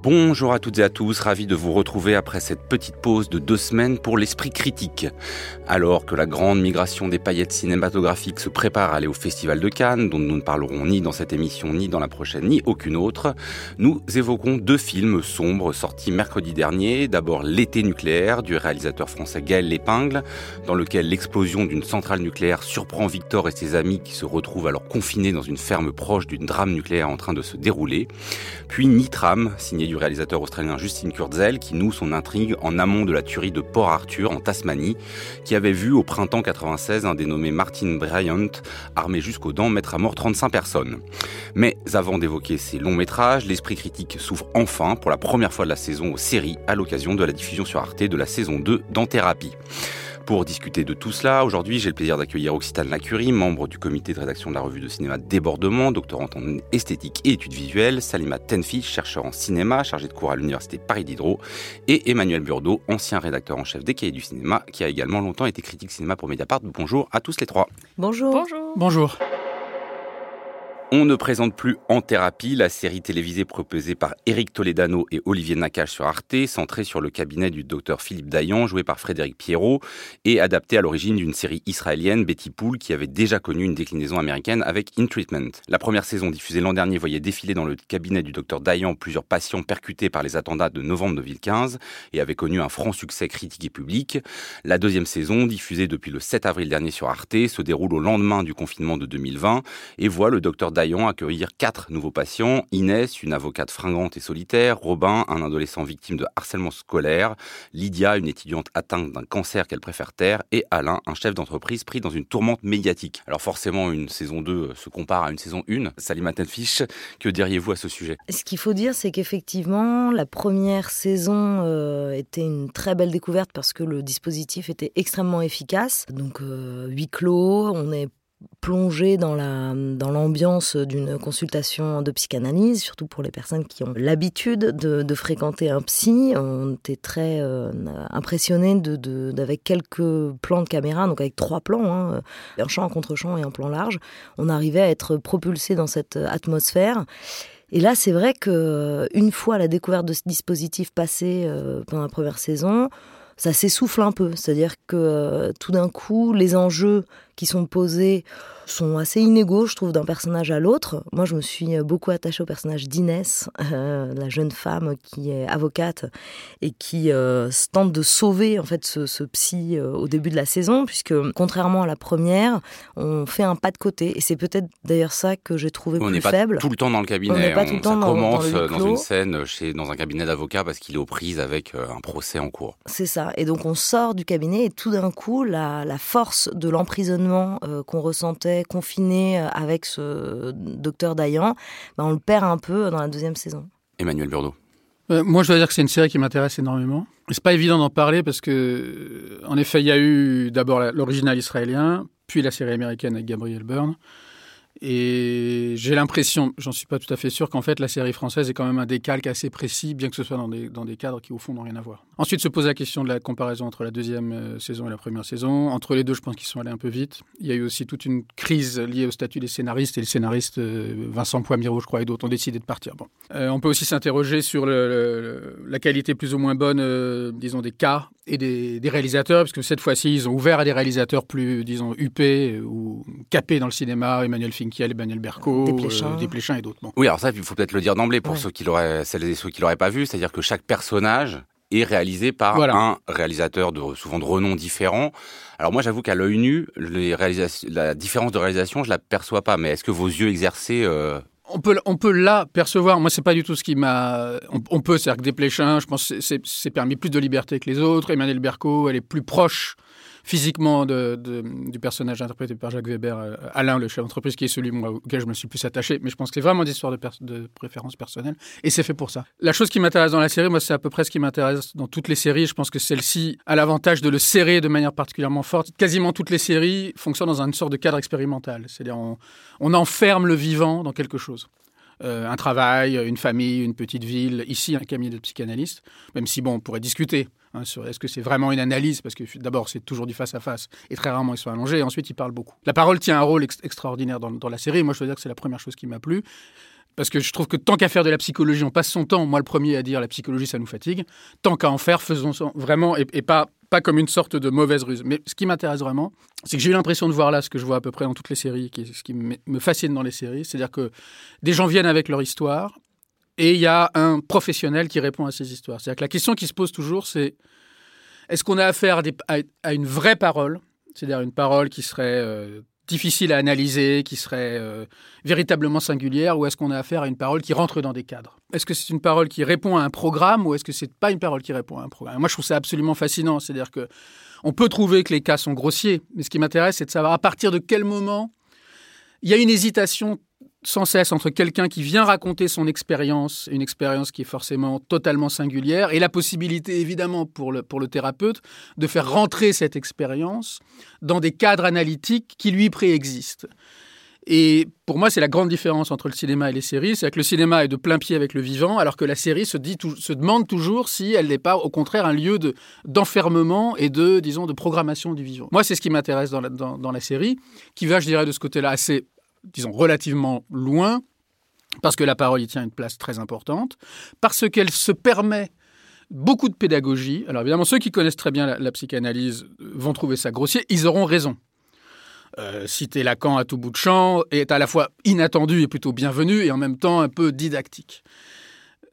Bonjour à toutes et à tous, ravi de vous retrouver après cette petite pause de deux semaines pour l'esprit critique. Alors que la grande migration des paillettes cinématographiques se prépare à aller au Festival de Cannes, dont nous ne parlerons ni dans cette émission, ni dans la prochaine, ni aucune autre, nous évoquons deux films sombres sortis mercredi dernier. D'abord L'été nucléaire du réalisateur français Gaël Lépingle, dans lequel l'explosion d'une centrale nucléaire surprend Victor et ses amis qui se retrouvent alors confinés dans une ferme proche d'une drame nucléaire en train de se dérouler. Puis Nitram, signé du réalisateur australien Justin Kurzel qui noue son intrigue en amont de la tuerie de Port Arthur en Tasmanie, qui avait vu au printemps 96 un dénommé Martin Bryant, armé jusqu'aux dents, mettre à mort 35 personnes. Mais avant d'évoquer ces longs métrages, l'esprit critique s'ouvre enfin pour la première fois de la saison aux séries à l'occasion de la diffusion sur Arte de la saison 2 dans Thérapie. Pour discuter de tout cela, aujourd'hui, j'ai le plaisir d'accueillir Occitane Lacurie, membre du comité de rédaction de la revue de cinéma Débordement, doctorante en esthétique et études visuelles, Salima Tenfi, chercheur en cinéma, chargé de cours à l'université Paris Diderot, et Emmanuel Burdeau, ancien rédacteur en chef des cahiers du cinéma, qui a également longtemps été critique cinéma pour Mediapart. Bonjour à tous les trois. Bonjour. Bonjour. Bonjour. On ne présente plus En thérapie, la série télévisée proposée par Éric Toledano et Olivier Nakache sur Arte, centrée sur le cabinet du docteur Philippe Dayan, joué par Frédéric Pierrot, et adaptée à l'origine d'une série israélienne, Betty Pool, qui avait déjà connu une déclinaison américaine avec In Treatment. La première saison diffusée l'an dernier voyait défiler dans le cabinet du docteur Dayan plusieurs patients percutés par les attentats de novembre 2015 et avait connu un franc succès critique et public. La deuxième saison, diffusée depuis le 7 avril dernier sur Arte, se déroule au lendemain du confinement de 2020 et voit le docteur Dayan accueillir quatre nouveaux patients. Inès, une avocate fringante et solitaire. Robin, un adolescent victime de harcèlement scolaire. Lydia, une étudiante atteinte d'un cancer qu'elle préfère taire. Et Alain, un chef d'entreprise pris dans une tourmente médiatique. Alors forcément, une saison 2 se compare à une saison 1. Salima Tenfish, que diriez-vous à ce sujet? Ce qu'il faut dire, c'est qu'effectivement, la première saison euh, était une très belle découverte parce que le dispositif était extrêmement efficace. Donc, euh, huis clos, on est plongé dans la dans l'ambiance d'une consultation de psychanalyse, surtout pour les personnes qui ont l'habitude de, fréquenter un psy. On était très euh, impressionnés de, d'avec quelques plans de caméra, donc avec trois plans, hein, un champ, un contre-champ et un plan large, on arrivait à être propulsé dans cette atmosphère. Et là, c'est vrai que une fois la découverte de ce dispositif passé euh, pendant la première saison, ça s'essouffle un peu. C'est-à-dire que euh, tout d'un coup, les enjeux qui sont posés sont assez inégaux, je trouve, d'un personnage à l'autre. Moi, je me suis beaucoup attachée au personnage d'Inès, euh, la jeune femme qui est avocate et qui euh, tente de sauver en fait ce, ce psy euh, au début de la saison, puisque contrairement à la première, on fait un pas de côté. Et c'est peut-être d'ailleurs ça que j'ai trouvé on plus pas faible. Tout le temps dans le cabinet. On n'est pas tout le temps ça dans, commence dans, le dans une scène chez, dans un cabinet d'avocat parce qu'il est aux prises avec euh, un procès en cours. C'est ça. Et donc on sort du cabinet et tout d'un coup, la, la force de l'emprisonnement euh, qu'on ressentait confiné avec ce docteur Dayan, ben on le perd un peu dans la deuxième saison. Emmanuel Burdeau. Euh, moi, je dois dire que c'est une série qui m'intéresse énormément. C'est pas évident d'en parler parce que, en effet, il y a eu d'abord l'original israélien, puis la série américaine avec Gabriel Byrne. Et j'ai l'impression, j'en suis pas tout à fait sûr, qu'en fait la série française est quand même un décalque assez précis, bien que ce soit dans des, dans des cadres qui au fond n'ont rien à voir. Ensuite se pose la question de la comparaison entre la deuxième euh, saison et la première saison. Entre les deux, je pense qu'ils sont allés un peu vite. Il y a eu aussi toute une crise liée au statut des scénaristes, et le scénariste euh, Vincent Poimiro, je crois, et d'autres ont décidé de partir. Bon. Euh, on peut aussi s'interroger sur la qualité plus ou moins bonne, disons, des cas et des, des, réalisateurs, parce que cette fois-ci, ils ont ouvert à des réalisateurs plus, disons, huppés ou capés dans le cinéma, Emmanuel Finkiel, Emmanuel Berco, Desplechin, euh, Desplechin et d'autres. Bon. Oui, alors ça, il faut peut-être le dire d'emblée pour Ouais. ceux qui l'auraient, celles et ceux qui l'auraient pas vu, c'est-à-dire que chaque personnage est réalisé par Voilà. un réalisateur de souvent de renom différent. Alors moi, j'avoue qu'à l'œil nu, les la différence de réalisation, je la perçois pas. Mais est-ce que vos yeux exercés euh, On peut, on peut là percevoir, moi c'est pas du tout ce qui m'a... On, on peut, c'est-à-dire que Desplechin, je pense que c'est- c'est c'est permis plus de liberté que les autres. Emmanuel Berco, elle est plus proche physiquement du personnage interprété par Jacques Weber, euh, Alain, le chef d'entreprise, qui est celui auquel je me suis plus attaché. Mais je pense que c'est vraiment des de, préférence personnelle. Et c'est fait pour ça. La chose qui m'intéresse dans la série, moi, c'est à peu près ce qui m'intéresse dans toutes les séries. Je pense que celle-ci a l'avantage de le serrer de manière particulièrement forte. Quasiment toutes les séries fonctionnent dans une sorte de cadre expérimental. C'est-à-dire, on, on enferme le vivant dans quelque chose. Euh, un travail, une famille, une petite ville, ici un cabinet de psychanalyste, même si bon, on pourrait discuter hein, est-ce que c'est vraiment une analyse, parce que d'abord c'est toujours du face-à-face, et très rarement ils sont allongés, et ensuite ils parlent beaucoup. La parole tient un rôle extraordinaire dans, la série, moi je dois dire que c'est la première chose qui m'a plu, parce que je trouve que tant qu'à faire de la psychologie, on passe son temps, moi le premier à dire la psychologie ça nous fatigue, tant qu'à en faire, faisons vraiment, et, et pas pas comme une sorte de mauvaise ruse. Mais ce qui m'intéresse vraiment, c'est que j'ai eu l'impression de voir là ce que je vois à peu près dans toutes les séries, qui, ce qui me fascine dans les séries, c'est-à-dire que des gens viennent avec leur histoire et il y a un professionnel qui répond à ces histoires. C'est-à-dire que la question qui se pose toujours, c'est est-ce qu'on a affaire à, une vraie parole, c'est-à-dire une parole qui serait euh, difficile à analyser, qui serait euh, véritablement singulière, ou est-ce qu'on a affaire à une parole qui rentre dans des cadres? Est-ce que c'est une parole qui répond à un programme, ou est-ce que c'est pas une parole qui répond à un programme? Moi, je trouve ça absolument fascinant. C'est-à-dire que on peut trouver que les cas sont grossiers, mais ce qui m'intéresse, c'est de savoir à partir de quel moment il y a une hésitation sans cesse entre quelqu'un qui vient raconter son expérience, une expérience qui est forcément totalement singulière, et la possibilité évidemment pour le, pour le thérapeute de faire rentrer cette expérience dans des cadres analytiques qui lui préexistent. Et pour moi, c'est la grande différence entre le cinéma et les séries, c'est que le cinéma est de plein pied avec le vivant, alors que la série se, dit, se demande toujours si elle n'est pas, au contraire, un lieu de, d'enfermement et de, disons, de programmation du vivant. Moi, c'est ce qui m'intéresse dans, dans la série, qui va, je dirais, de ce côté-là assez disons, relativement loin, parce que la parole y tient une place très importante, parce qu'elle se permet beaucoup de pédagogie. Alors évidemment, ceux qui connaissent très bien la, psychanalyse vont trouver ça grossier, ils auront raison. Euh, citer Lacan à tout bout de champ est à la fois inattendu et plutôt bienvenu, et en même temps un peu didactique.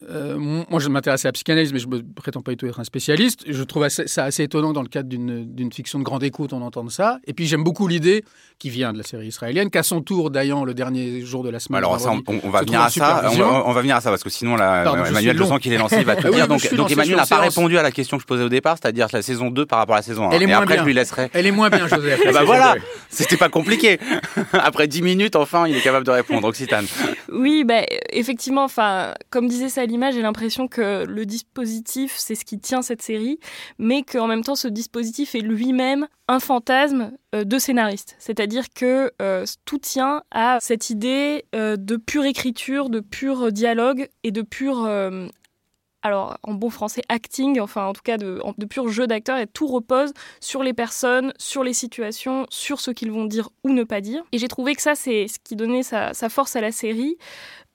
Euh, moi, je m'intéresse à la psychanalyse, mais je ne prétends pas du tout être un spécialiste. Je trouve ça assez étonnant dans le cadre d'une fiction de grande écoute, on entend ça. Et puis, j'aime beaucoup l'idée, qui vient de la série israélienne, qu'à son tour, Dayan, le dernier jour de la semaine. Alors, ça, on, va venir à ça. On va, venir à ça, parce que sinon, là, Emmanuel, je sens qu'il est lancé, il va tout dire. Donc, donc Emmanuel n'a pas répondu à la question que je posais au départ, c'est-à-dire la saison 2 par rapport à la saison 1. Elle est Et moins après, bien. je lui laisserai. Elle est moins bien, Joseph. bah voilà, c'était pas compliqué. Après 10 minutes, enfin, il est capable de répondre. Occitane. Oui, bah, effectivement, enfin, comme disait Salima, j'ai l'impression que le dispositif, c'est ce qui tient cette série, mais qu'en même temps, ce dispositif est lui-même un fantasme euh, de scénariste. C'est-à-dire que euh, tout tient à cette idée euh, de pure écriture, de pur dialogue et de pur alors en bon français acting, enfin en tout cas de, de pur jeu d'acteur, et tout repose sur les personnes, sur les situations, sur ce qu'ils vont dire ou ne pas dire. Et j'ai trouvé que ça, c'est ce qui donnait sa force à la série,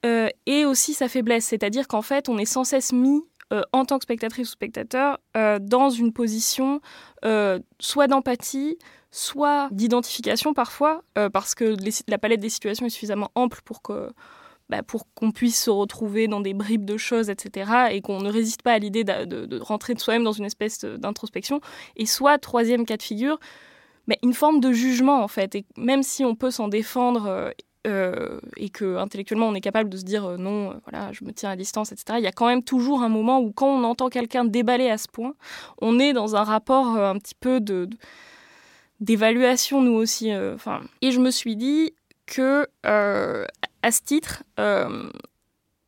euh, et aussi sa faiblesse, c'est-à-dire qu'en fait, on est sans cesse mis euh, en tant que spectatrice ou spectateur euh, dans une position soit d'empathie, soit d'identification parfois, parce que la palette des situations est suffisamment ample pour que bah, pour qu'on puisse se retrouver dans des bribes de choses, etc., et qu'on ne résiste pas à l'idée de, rentrer de soi-même dans une espèce d'introspection, et soit, troisième cas de figure, mais une forme de jugement, en fait, et même si on peut s'en défendre, euh, et que intellectuellement on est capable de se dire euh, non, voilà, je me tiens à distance, etc., il y a quand même toujours un moment où quand on entend quelqu'un déballer à ce point, on est dans un rapport euh, un petit peu de, d'évaluation nous aussi. Enfin, et je me suis dit que à ce titre, euh,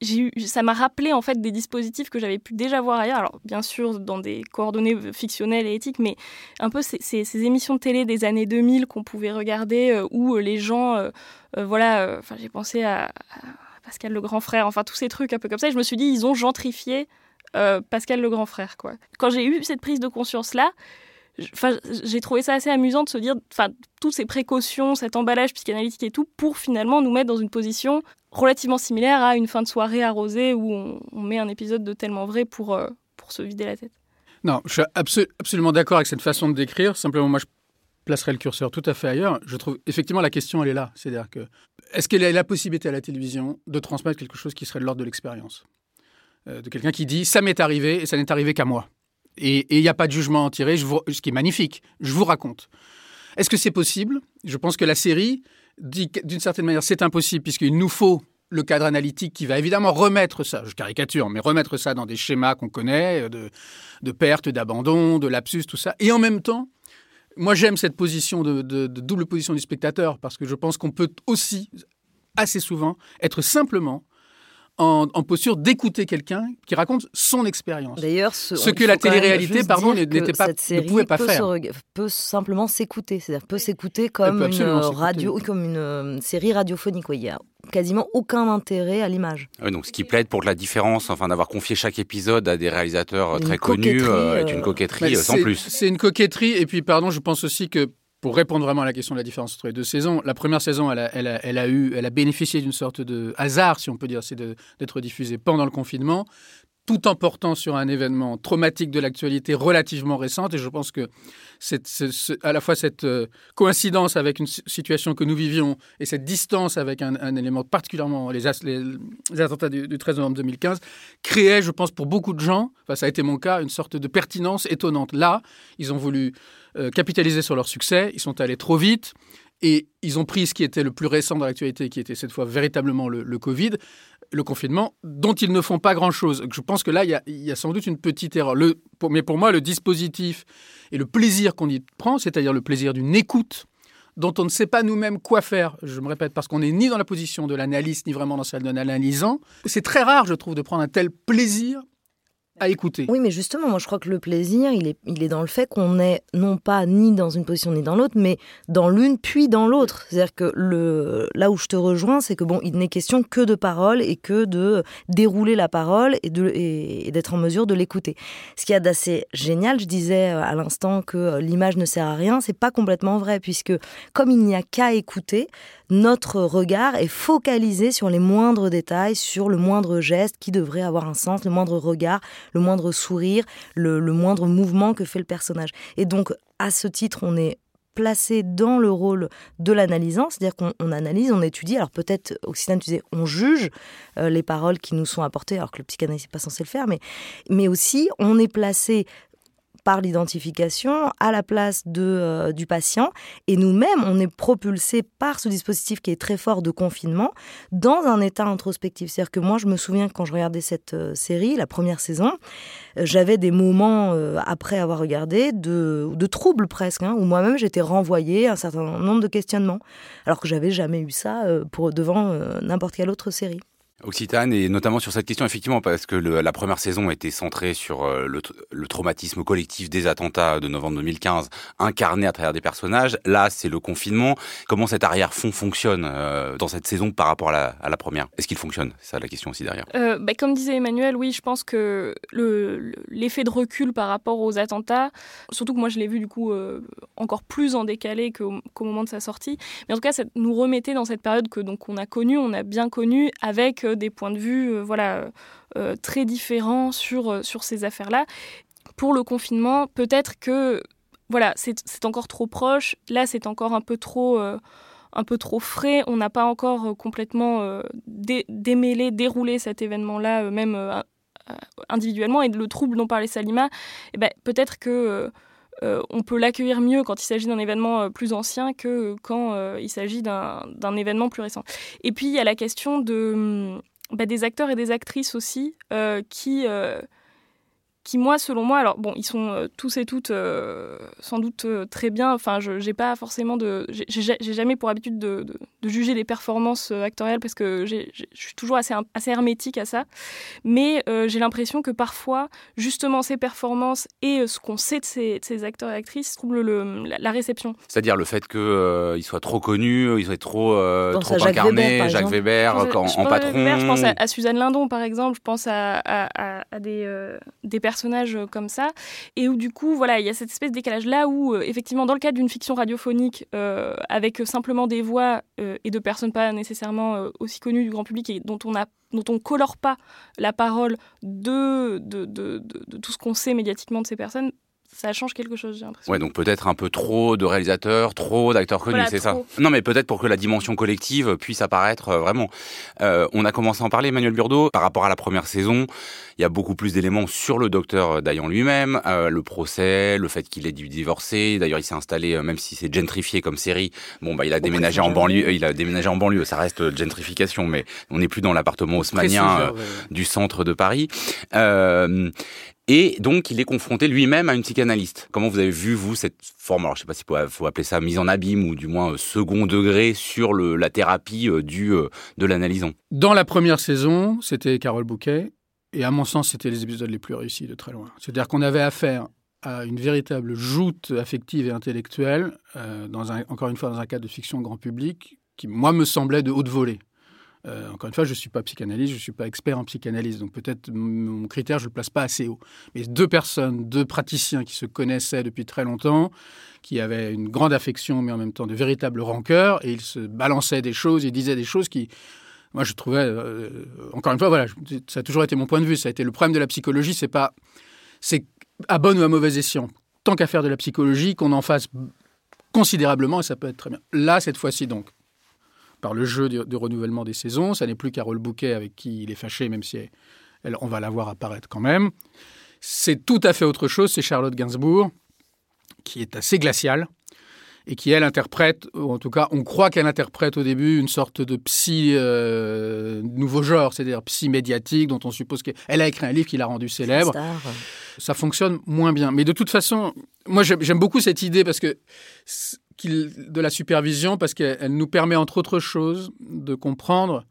eu, ça m'a rappelé en fait des dispositifs que j'avais pu déjà voir ailleurs. Alors bien sûr dans des coordonnées fictionnelles et éthiques, mais un peu ces, ces, émissions de télé des années 2000 qu'on pouvait regarder euh, où les gens, euh, voilà, enfin j'ai pensé à, à, Pascal le grand frère, enfin tous ces trucs un peu comme ça. Et je me suis dit ils ont gentrifié Pascal le grand frère quoi. Quand j'ai eu cette prise de conscience là. J'ai trouvé ça assez amusant de se dire, enfin, toutes ces précautions, cet emballage psychanalytique et tout, pour finalement nous mettre dans une position relativement similaire à une fin de soirée arrosée où on, met un épisode de tellement vrai pour, euh, pour se vider la tête. Non, je suis absolu absolument d'accord avec cette façon de décrire. Simplement, moi, je placerai le curseur tout à fait ailleurs. Je trouve effectivement la question, elle est là. C'est-à-dire que est-ce qu'il y a la possibilité à la télévision de transmettre quelque chose qui serait de l'ordre de l'expérience? Euh, De quelqu'un qui dit ça m'est arrivé et ça n'est arrivé qu'à moi. Et il n'y a pas de jugement à en tirer, ce qui est magnifique. Je vous raconte. Est-ce que c'est possible? Je pense que la série dit d'une certaine manière c'est impossible puisqu'il nous faut le cadre analytique qui va évidemment remettre ça, je caricature, mais remettre ça dans des schémas qu'on connaît, de, de perte, d'abandon, de lapsus, tout ça. Et en même temps, Moi, j'aime cette position de, double position du spectateur parce que je pense qu'on peut aussi, assez souvent, être simplement en, posture d'écouter quelqu'un qui raconte son expérience. D'ailleurs, ce, que la télé-réalité, pardon, n'était pas, ne pouvait pas faire. peut simplement s'écouter, c'est-à-dire peut s'écouter comme une radio, comme une euh, série radiophonique. Il y a quasiment aucun intérêt à l'image. donc ce qui plaide pour la différence, enfin d'avoir confié chaque épisode à des réalisateurs très connus, euh, est une euh, coquetterie sans plus. C'est une coquetterie, et puis pardon, je pense aussi que pour répondre vraiment à la question de la différence entre les deux saisons, la première saison, elle a, eu, elle a bénéficié d'une sorte de hasard, si on peut dire, c'est d'être diffusée pendant le confinement, tout en portant sur un événement traumatique de l'actualité relativement récente. Et je pense que à la fois cette euh, coïncidence avec une situation que nous vivions et cette distance avec un, élément particulièrement, les, les, attentats du, du, 13 novembre 2015, créait, je pense, pour beaucoup de gens, enfin, ça a été mon cas, une sorte de pertinence étonnante. Là, ils ont voulu euh, capitaliser sur leur succès, ils sont allés trop vite et ils ont pris ce qui était le plus récent dans l'actualité, qui était cette fois véritablement le, Covid, le confinement, dont ils ne font pas grand-chose. Je pense que là, il y, a, sans doute une petite erreur. mais pour moi, le dispositif et le plaisir qu'on y prend, c'est-à-dire le plaisir d'une écoute dont on ne sait pas nous-mêmes quoi faire, je me répète, parce qu'on n'est ni dans la position de l'analyste, ni vraiment dans celle d'un analysant, c'est très rare, je trouve, de prendre un tel plaisir à écouter. Oui, mais justement, moi je crois que le plaisir, il est, il est dans le fait qu'on est non pas ni dans une position ni dans l'autre, mais dans l'une puis dans l'autre. C'est-à-dire que là où je te rejoins, c'est que bon, il n'est question que de parole et que de dérouler la parole et, et, d'être en mesure de l'écouter. Ce qu'il y a d'assez génial, je disais à l'instant que l'image ne sert à rien, c'est pas complètement vrai, puisque comme il n'y a qu'à écouter, notre regard est focalisé sur les moindres détails, sur le moindre geste qui devrait avoir un sens, le moindre regard, le moindre sourire, le, moindre mouvement que fait le personnage. Et donc, à ce titre, on est placé dans le rôle de l'analysant, c'est-à-dire qu'on analyse, on étudie. Alors peut-être, Occitane, tu disais, on juge euh, les paroles qui nous sont apportées, alors que le psychanalyste n'est pas censé le faire, mais, mais aussi on est placé par l'identification à la place de, euh, du patient. Et nous-mêmes, on est propulsé par ce dispositif qui est très fort de confinement dans un état introspectif. C'est-à-dire que moi, je me souviens quand je regardais cette euh, série, la première saison, euh, j'avais des moments, après avoir regardé, de, de troubles presque, hein, où moi-même j'étais renvoyée à un certain nombre de questionnements, alors que j'avais jamais eu ça pour, devant n'importe quelle autre série. Occitane, et notamment sur cette question, effectivement, parce que la première saison était centrée sur euh, le, traumatisme collectif des attentats de novembre 2015, incarné à travers des personnages. Là, c'est le confinement. Comment cet arrière-fond fonctionne euh, dans cette saison par rapport à la, première? Est-ce qu'il fonctionne? C'est ça la question aussi derrière. Euh, bah, comme disait Emmanuel, oui, je pense que l'effet de recul par rapport aux attentats, surtout que moi je l'ai vu du coup encore plus en décalé qu'au moment de sa sortie, mais en tout cas, ça nous remettait dans cette période que donc on a connue, on a bien connue avec des points de vue euh, voilà, euh, très différents sur, euh, sur ces affaires-là. Pour le confinement, peut-être que voilà, c'est encore trop proche. Là, c'est encore un peu trop, un peu trop frais. On n'a pas encore complètement démêlé, déroulé cet événement-là, même individuellement. Et le trouble dont parlait Salima, eh ben, peut-être que on peut l'accueillir mieux quand il s'agit d'un événement plus ancien que quand il s'agit d'un événement plus récent. Et puis il y a la question de bah, des acteurs et des actrices aussi euh, qui, euh, qui, moi, selon moi, alors bon, ils sont euh, tous et toutes sans doute très bien. Enfin, je j'ai pas forcément de. J'ai jamais pour habitude de, de, juger les performances actorielles parce que je suis toujours assez, assez hermétique à ça. Mais j'ai l'impression que parfois, justement, ces performances et ce qu'on sait de ces, ces, acteurs et actrices troublent le, la, réception. C'est-à-dire le fait qu'ils soient trop connus, ils soient trop, trop incarnés, Jacques Weber, en, patron à, Suzanne Lindon, par exemple, je pense à, des, euh, des, personnages comme ça, et où du coup, voilà, il y a cette espèce de décalage-là où, euh, effectivement, dans le cadre d'une fiction radiophonique, euh, avec simplement des voix et de personnes pas nécessairement aussi connues du grand public et dont on a dont on colore pas la parole de, de, de tout ce qu'on sait médiatiquement de ces personnes, ça change quelque chose, j'ai l'impression. Ouais, donc peut-être un peu trop de réalisateurs, trop d'acteurs connus, c'est ça Non, mais peut-être pour que la dimension collective puisse apparaître euh, vraiment. Euh, on a commencé à en parler, Emmanuel Burdeau, par rapport à la première saison. Il y a beaucoup plus d'éléments sur le docteur Dayan lui-même, euh, le procès, le fait qu'il ait dû divorcer. D'ailleurs, il s'est installé, même si c'est gentrifié comme série. Bon, bah, il a déménagé en banlieue. Il a déménagé en banlieue. Ça reste gentrification, mais on n'est plus dans l'appartement haussmanien du centre de Paris. Et donc, il est confronté lui-même à une psychanalyste. Comment vous avez vu, vous, cette forme, alors je sais pas s'il faut appeler ça mise en abîme ou du moins euh, second degré sur la thérapie euh, du, euh, de l'analysant? Dans la première saison, c'était Carole Bouquet. Et à mon sens, c'était les épisodes les plus réussis de très loin. C'est-à-dire qu'on avait affaire à une véritable joute affective et intellectuelle, dans encore une fois dans un cadre de fiction grand public, qui, moi, me semblait de haute volée. Euh, encore une fois, je ne suis pas psychanalyste, je ne suis pas expert en psychanalyse, donc peut-être mon critère, je ne le place pas assez haut. Mais deux personnes, deux praticiens qui se connaissaient depuis très longtemps, qui avaient une grande affection, mais en même temps de véritables rancœurs, et ils se balançaient des choses, ils disaient des choses qui, moi, je trouvais, euh, encore une fois, voilà, ça a toujours été mon point de vue, ça a été le problème de la psychologie, c'est pas, c'est à bon ou à mauvais escient. Tant qu'à faire de la psychologie, qu'on en fasse considérablement, et ça peut être très bien. Là, cette fois-ci, donc, par le jeu de, renouvellement des saisons. Ça n'est plus Carole Bouquet avec qui il est fâché, même si elle, on va la voir apparaître quand même. C'est tout à fait autre chose, c'est Charlotte Gainsbourg, qui est assez glaciale et qui, elle, interprète, ou en tout cas, on croit qu'elle interprète au début une sorte de psy euh, nouveau genre, c'est-à-dire psy médiatique, dont on suppose qu'elle a écrit un livre qui l'a rendu célèbre. Ça fonctionne moins bien. Mais de toute façon, moi, j'aime beaucoup cette idée parce que de la supervision parce qu'elle nous permet, entre autres choses, de comprendre.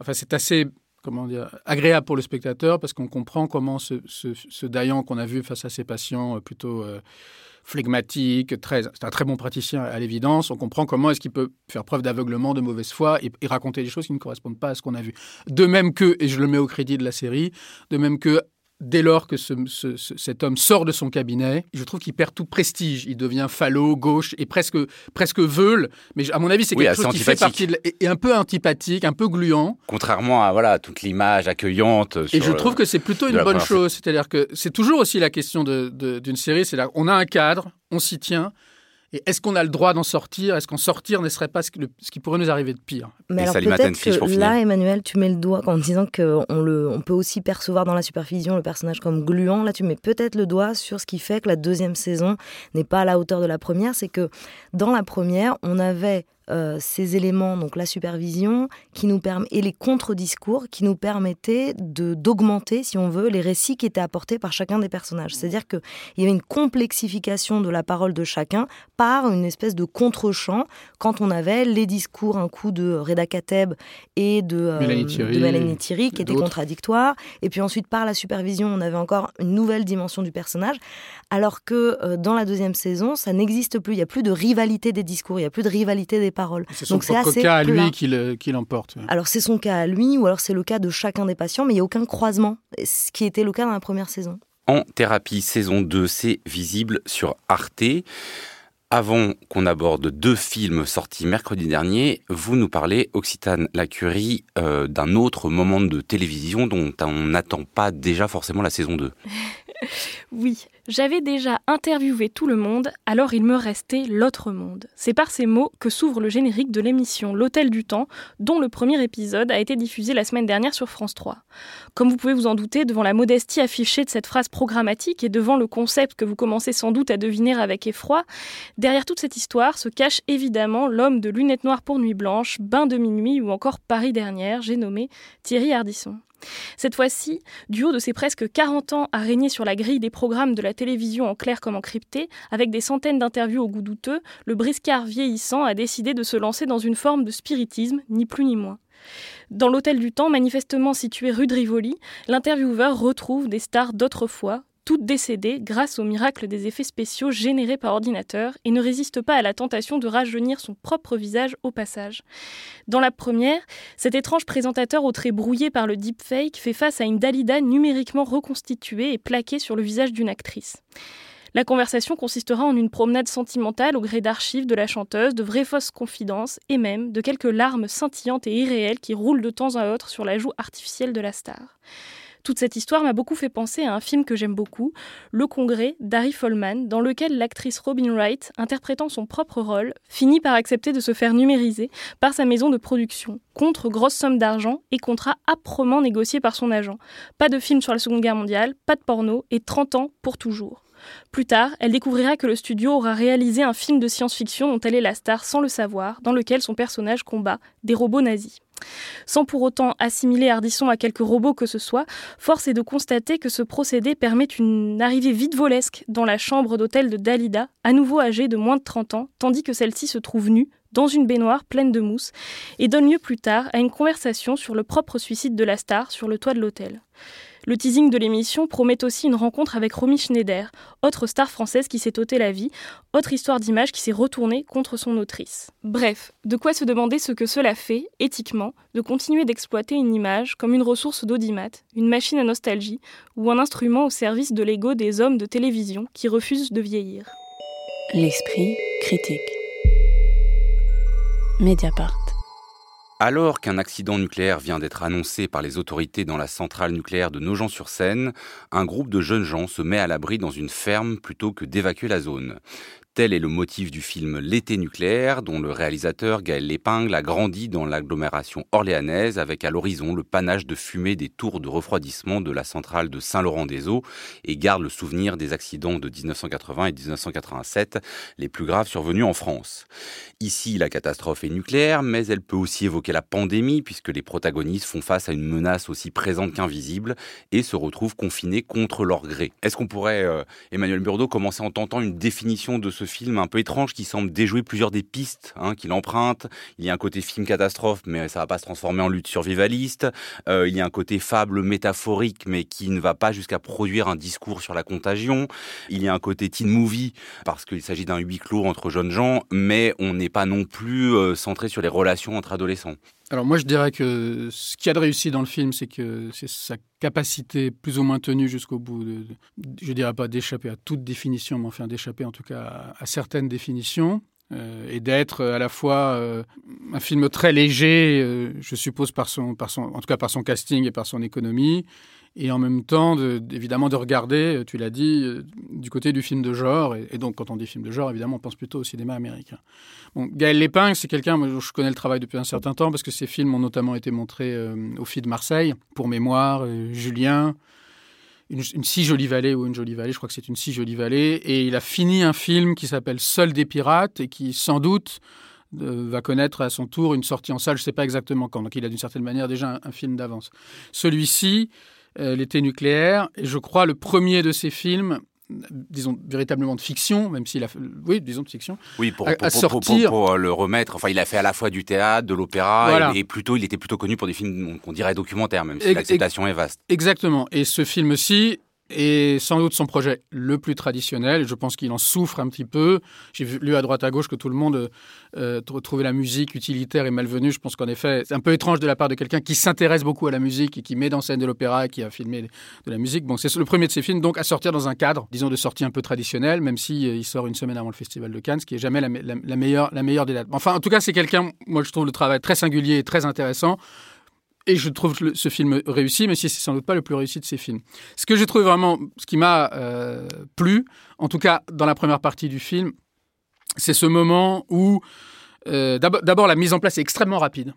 Enfin, c'est assez comment dire, agréable pour le spectateur parce qu'on comprend comment ce, ce, qu'on a vu face à ses patients euh, plutôt euh, très, c'est un très bon praticien à l'évidence, on comprend comment est-ce qu'il peut faire preuve d'aveuglement, de mauvaise foi et, et, raconter des choses qui ne correspondent pas à ce qu'on a vu. De même que, et je le mets au crédit de la série, de même que dès lors que cet homme sort de son cabinet, je trouve qu'il perd tout prestige. Il devient falot, gauche et presque, presque veule. Mais à mon avis, c'est quelque chose qui fait partie de, et, un peu antipathique, un peu gluant. Contrairement à voilà toute l'image accueillante. et je trouve que c'est plutôt une bonne chose. C'est-à-dire que c'est toujours aussi la question d'une série. C'est là, on a un cadre, on s'y tient. Et est-ce qu'on a le droit d'en sortir? Est-ce qu'en sortir ne serait pas ce, qui pourrait nous arriver de pire? Mais alors peut-être que là, Emmanuel, tu mets le doigt en disant qu'on on peut aussi percevoir dans la supervision le personnage comme gluant. Là, tu mets peut-être le doigt sur ce qui fait que la deuxième saison n'est pas à la hauteur de la première. C'est que dans la première, on avait euh, ces éléments, donc la supervision, qui nous permet, et les contre-discours qui nous permettaient de d'augmenter, si on veut, les récits qui étaient apportés par chacun des personnages. C'est-à-dire qu'il y avait une complexification de la parole de chacun par une espèce de contre-champ quand on avait les discours, un coup de Reda Kateb et de, euh, Mélanie Thierry, qui étaient contradictoires, et puis ensuite par la supervision, on avait encore une nouvelle dimension du personnage, alors que euh, dans la deuxième saison, ça n'existe plus, il n'y a plus de rivalité des discours, il n'y a plus de rivalité des paroles. C'est son propre cas à lui qui l'emporte. alors c'est son cas à lui, ou alors c'est le cas de chacun des patients, mais il n'y a aucun croisement, ce qui était le cas dans la première saison. En thérapie saison 2, c'est visible sur Arte. Avant qu'on aborde deux films sortis mercredi dernier, vous nous parlez, Occitane Lacurie, euh, d'un autre moment de télévision dont on n'attend pas déjà forcément la saison 2. oui, j'avais déjà interviewé tout le monde, alors il me restait l'autre monde. C'est par ces mots que s'ouvre le générique de l'émission L'Hôtel du Temps, dont le premier épisode a été diffusé la semaine dernière sur France 3. Comme vous pouvez vous en douter, devant la modestie affichée de cette phrase programmatique et devant le concept que vous commencez sans doute à deviner avec effroi, derrière toute cette histoire se cache évidemment l'homme de lunettes noires pour nuit blanche, bain de minuit ou encore Paris dernière, j'ai nommé Thierry Ardisson. Cette fois-ci, du haut de ses presque 40 ans à régner sur la grille des programmes de la télévision en clair comme en crypté, avec des centaines d'interviews au goût douteux, le briscard vieillissant a décidé de se lancer dans une forme de spiritisme, ni plus ni moins. Dans l'Hôtel du Temps, manifestement situé rue de Rivoli, l'intervieweur retrouve des stars d'autrefois, toutes décédées grâce au miracle des effets spéciaux générés par ordinateur et ne résiste pas à la tentation de rajeunir son propre visage au passage. Dans la première, cet étrange présentateur au traits brouillé par le deepfake fait face à une Dalida numériquement reconstituée et plaquée sur le visage d'une actrice. La conversation consistera en une promenade sentimentale au gré d'archives de la chanteuse, de vraies fausses confidences et même de quelques larmes scintillantes et irréelles qui roulent de temps à autre sur la joue artificielle de la star. Toute cette histoire m'a beaucoup fait penser à un film que j'aime beaucoup, Le Congrès d'Harry Folman, dans lequel l'actrice Robin Wright, interprétant son propre rôle, finit par accepter de se faire numériser par sa maison de production, contre grosse somme d'argent et contrat âprement négocié par son agent. Pas de film sur la Seconde Guerre mondiale, pas de porno et 30 ans pour toujours. Plus tard, elle découvrira que le studio aura réalisé un film de science-fiction dont elle est la star sans le savoir, dans lequel son personnage combat des robots nazis. Sans pour autant assimiler Ardisson à quelques robots que ce soit, force est de constater que ce procédé permet une arrivée vite volesque dans la chambre d'hôtel de Dalida, à nouveau âgée de moins de 30 ans, tandis que celle-ci se trouve nue, dans une baignoire pleine de mousse, et donne lieu plus tard à une conversation sur le propre suicide de la star sur le toit de l'hôtel. Le teasing de l'émission promet aussi une rencontre avec Romy Schneider, autre star française qui s'est ôté la vie, autre histoire d'image qui s'est retournée contre son autrice. Bref, de quoi se demander ce que cela fait, éthiquement, de continuer d'exploiter une image comme une ressource d'audimat, une machine à nostalgie ou un instrument au service de l'ego des hommes de télévision qui refusent de vieillir. L'esprit critique. Mediapart. Alors qu'un accident nucléaire vient d'être annoncé par les autorités dans la centrale nucléaire de Nogent-sur-Seine, un groupe de jeunes gens se met à l'abri dans une ferme plutôt que d'évacuer la zone. Tel est le motif du film L'été nucléaire, dont le réalisateur Gaël Lépingle a grandi dans l'agglomération orléanaise avec à l'horizon le panache de fumée des tours de refroidissement de la centrale de Saint-Laurent-des-Eaux et garde le souvenir des accidents de 1980 et 1987, les plus graves survenus en France. Ici, la catastrophe est nucléaire, mais elle peut aussi évoquer la pandémie puisque les protagonistes font face à une menace aussi présente qu'invisible et se retrouvent confinés contre leur gré. Est-ce qu'on pourrait, euh, Emmanuel Burdeau, commencer en tentant une définition de ce ce film un peu étrange qui semble déjouer plusieurs des pistes hein, qu'il emprunte. Il y a un côté film catastrophe, mais ça va pas se transformer en lutte survivaliste. Euh, il y a un côté fable métaphorique, mais qui ne va pas jusqu'à produire un discours sur la contagion. Il y a un côté teen movie, parce qu'il s'agit d'un huis clos entre jeunes gens, mais on n'est pas non plus euh, centré sur les relations entre adolescents. Alors moi je dirais que ce qui a de réussi dans le film, c'est que c'est sa capacité plus ou moins tenue jusqu'au bout, de, je dirais pas d'échapper à toute définition, mais enfin d'échapper en tout cas à, certaines définitions. Euh, et d'être à la fois euh, un film très léger, euh, je suppose par son, par son, en tout cas par son casting et par son économie, et en même temps, évidemment, de regarder, euh, tu l'as dit, euh, du côté du film de genre. Et, donc, quand on dit film de genre, évidemment, on pense plutôt au cinéma américain. Bon, Gaël Lépingue, c'est quelqu'un, je connais le travail depuis un certain temps, parce que ses films ont notamment été montrés euh, au FID de Marseille, pour mémoire, Julien, une, si jolie vallée ou une jolie vallée, je crois que c'est une si jolie vallée. Et il a fini un film qui s'appelle Seul des pirates, et qui, sans doute, va connaître à son tour une sortie en salle, je ne sais pas exactement quand. Donc il a d'une certaine manière déjà un film d'avance. Celui-ci, l'été nucléaire. Et je crois le premier de ces films disons véritablement de fiction, même s'il a oui, disons de fiction. Oui, pour, à, sortir... pour, le remettre. Enfin, il a fait à la fois du théâtre, de l'opéra, et, plutôt, il était plutôt connu pour des films qu'on dirait documentaires, même si l'acceptation est vaste. Exactement. Et ce film-ci et sans doute son projet le plus traditionnel. Je pense qu'il en souffre un petit peu. J'ai lu à droite à gauche que tout le monde euh, trouvait la musique utilitaire et malvenue. Je pense qu'en effet, c'est un peu étrange de la part de quelqu'un qui s'intéresse beaucoup à la musique et qui met en scène de l'opéra et qui a filmé de la musique. Bon, c'est le premier de ses films, donc à sortir dans un cadre, disons, de sortie un peu traditionnelle, même si euh, il sort une semaine avant le Festival de Cannes, ce qui est jamais la, la meilleure, la meilleure des dates. Enfin, en tout cas, c'est quelqu'un, moi je trouve le travail très singulier et très intéressant. Et je trouve ce film réussi, mais si c'est sans doute pas le plus réussi de ses films. Ce que j'ai trouvé vraiment, ce qui m'a euh, plu, en tout cas dans la première partie du film, c'est ce moment où euh, d'abord la mise en place est extrêmement rapide.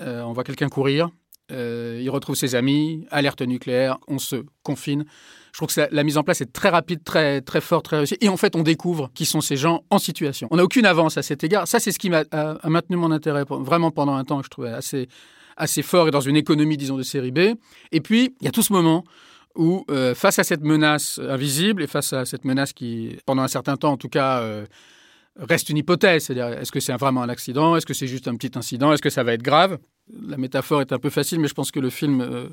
Euh, on voit quelqu'un courir, il retrouve ses amis, alerte nucléaire, on se confine. Je trouve que la mise en place est très rapide, très, très forte, très réussie. Et en fait, on découvre qui sont ces gens en situation. On n'a aucune avance à cet égard. Ça, c'est ce qui m'a maintenu mon intérêt vraiment pendant un temps que je trouvais assez, assez fort et dans une économie, disons, de série B. Et puis, il y a tout ce moment où, euh, face à cette menace invisible et face à cette menace qui, pendant un certain temps en tout cas, euh, reste une hypothèse, c'est-à-dire est-ce que c'est vraiment un accident, est-ce que c'est juste un petit incident, est-ce que ça va être grave? La métaphore est un peu facile, mais je pense que le film, euh,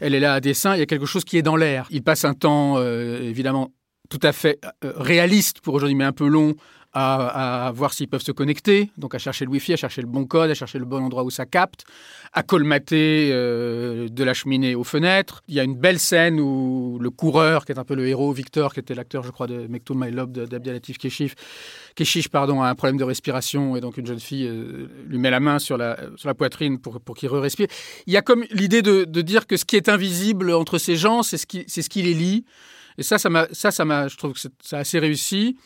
elle est là à dessin, il y a quelque chose qui est dans l'air. Il passe un temps, évidemment, tout à fait réaliste pour aujourd'hui, mais un peu long, à, voir s'ils peuvent se connecter, donc à chercher le Wi-Fi, à chercher le bon code, à chercher le bon endroit où ça capte, à colmater euh, de la cheminée aux fenêtres. Il y a une belle scène où le coureur, qui est un peu le héros, Victor, qui était l'acteur, je crois, de Mektoul My Love d'Abdelatif Keshif, Keshish pardon, a un problème de respiration et donc une jeune fille euh, lui met la main sur la, sur la poitrine pour, pour qu'il re-respire. Il y a comme l'idée de, de, dire que ce qui est invisible entre ces gens, c'est ce qui, ce qui les lie. Et ça, ça ça, ça je trouve que c'est assez réussi.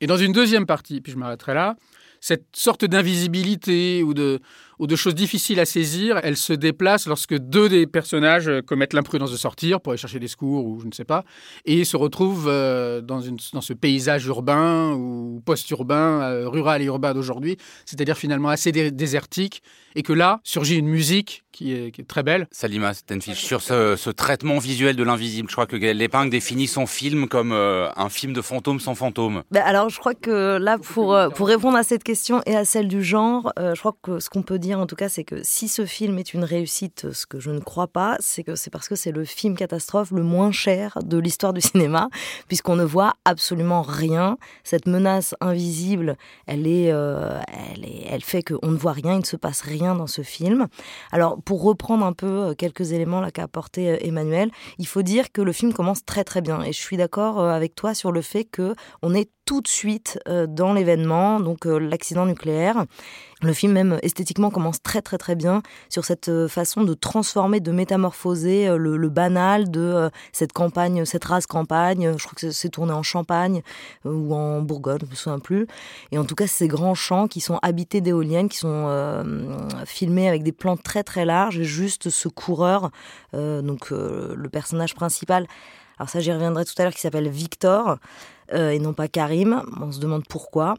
Et dans une deuxième partie, puis je m'arrêterai là, cette sorte d'invisibilité ou de, ou de choses difficiles à saisir, elle se déplace lorsque deux des personnages euh, commettent l'imprudence de sortir pour aller chercher des secours ou je ne sais pas, et se retrouvent euh, dans, une, dans ce paysage urbain ou post-urbain, euh, rural et urbain d'aujourd'hui, c'est-à-dire finalement assez désertique, et que là surgit une musique qui est, qui est très belle. Salima Stenfish, sur ce, ce, traitement visuel de l'invisible, je crois que Gaël Lépingue définit son film comme un film de fantôme sans fantôme. Ben alors je crois que là, pour, pour répondre à cette question et à celle du genre, je crois que ce qu'on peut dire en tout cas, c'est que si ce film est une réussite, ce que je ne crois pas, c'est que c'est parce que c'est le film catastrophe le moins cher de l'histoire du cinéma, puisqu'on ne voit absolument rien. Cette menace invisible, elle est, euh, elle, est elle fait qu'on ne voit rien, il ne se passe rien dans ce film. Alors, pour reprendre un peu euh, quelques éléments là qu'a apporté euh, Emmanuel, il faut dire que le film commence très très bien, et je suis d'accord avec toi sur le fait que on est tout de suite dans l'événement, donc l'accident nucléaire. Le film même esthétiquement commence très très très bien sur cette euh, façon de transformer, de métamorphoser euh, le, banal de euh, cette campagne, cette race campagne. Je crois que c'est tourné en Champagne ou en Bourgogne, je me souviens plus. Et en tout cas, ces grands champs qui sont habités d'éoliennes, qui sont filmés avec des plans très très larges et juste ce coureur, donc le personnage principal. Alors ça, j'y reviendrai tout à l'heure, qui s'appelle Victor et non pas Karim. On se demande pourquoi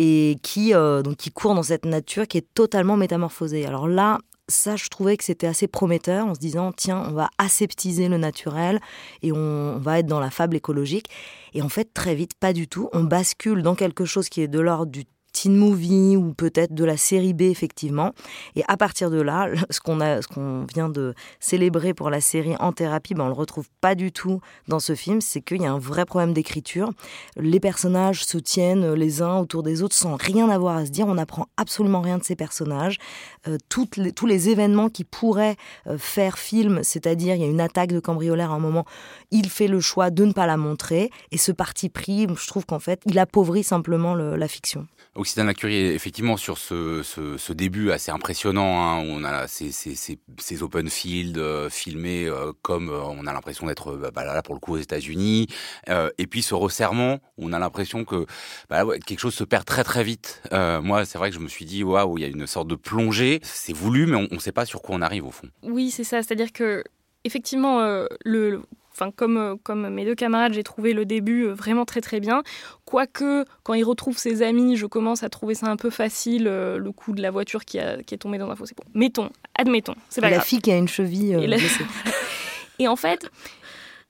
et qui, euh, donc, qui court dans cette nature qui est totalement métamorphosée. Alors là, ça, je trouvais que c'était assez prometteur en se disant, tiens, on va aseptiser le naturel et on, va être dans la fable écologique. Et en fait, très vite, pas du tout. On bascule dans quelque chose qui est de l'ordre du teen movie ou peut-être de la série B effectivement. Et à partir de là, ce qu'on a, ce qu'on vient de célébrer pour la série En thérapie, ben on le retrouve pas du tout dans ce film. C'est qu'il y a un vrai problème d'écriture. Les personnages se tiennent les uns autour des autres sans rien avoir à se dire. On n'apprend absolument rien de ces personnages. Euh, toutes les, tous les événements qui pourraient euh, faire film, c'est-à-dire il y a une attaque de cambriolaire à un moment, il fait le choix de ne pas la montrer. Et ce parti pris, je trouve qu'en fait, il appauvrit simplement la fiction. Occitane Curie, effectivement, sur ce, ce, début assez impressionnant, hein, on a ces, ces, ces, open fields euh, filmés euh, comme euh, on a l'impression d'être bah, bah, là pour le coup aux États-Unis, et puis ce resserrement, on a l'impression que bah, quelque chose se perd très très vite. moi, c'est vrai que je me suis dit waouh, il y a une sorte de plongée. C'est voulu, mais on ne sait pas sur quoi on arrive au fond. Oui, c'est ça. C'est-à-dire que effectivement, le enfin comme, euh, comme mes deux camarades, j'ai trouvé le début euh, vraiment très très bien. Quoique, quand il retrouve ses amis, je commence à trouver ça un peu facile, euh, le coup de la voiture qui, a, qui est tombée dans un fossé. Bon, mettons, admettons, c'est pas la fille qui a une cheville. et, en fait,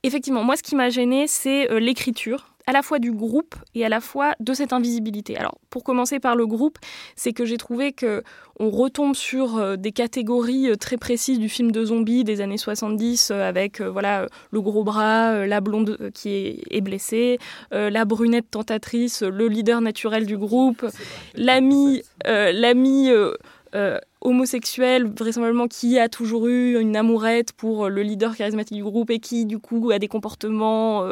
effectivement, moi ce qui m'a gêné, c'est l'écriture à la fois du groupe et à la fois de cette invisibilité. Alors, pour commencer par le groupe, c'est que j'ai trouvé que on retombe sur euh, des catégories euh, très précises du film de zombies des années 70 euh, avec voilà le gros bras, la blonde qui est, blessée, la brunette tentatrice, le leader naturel du groupe, l'ami l'ami homosexuel, vraisemblablement qui a toujours eu une amourette pour le leader charismatique du groupe et qui du coup a des comportements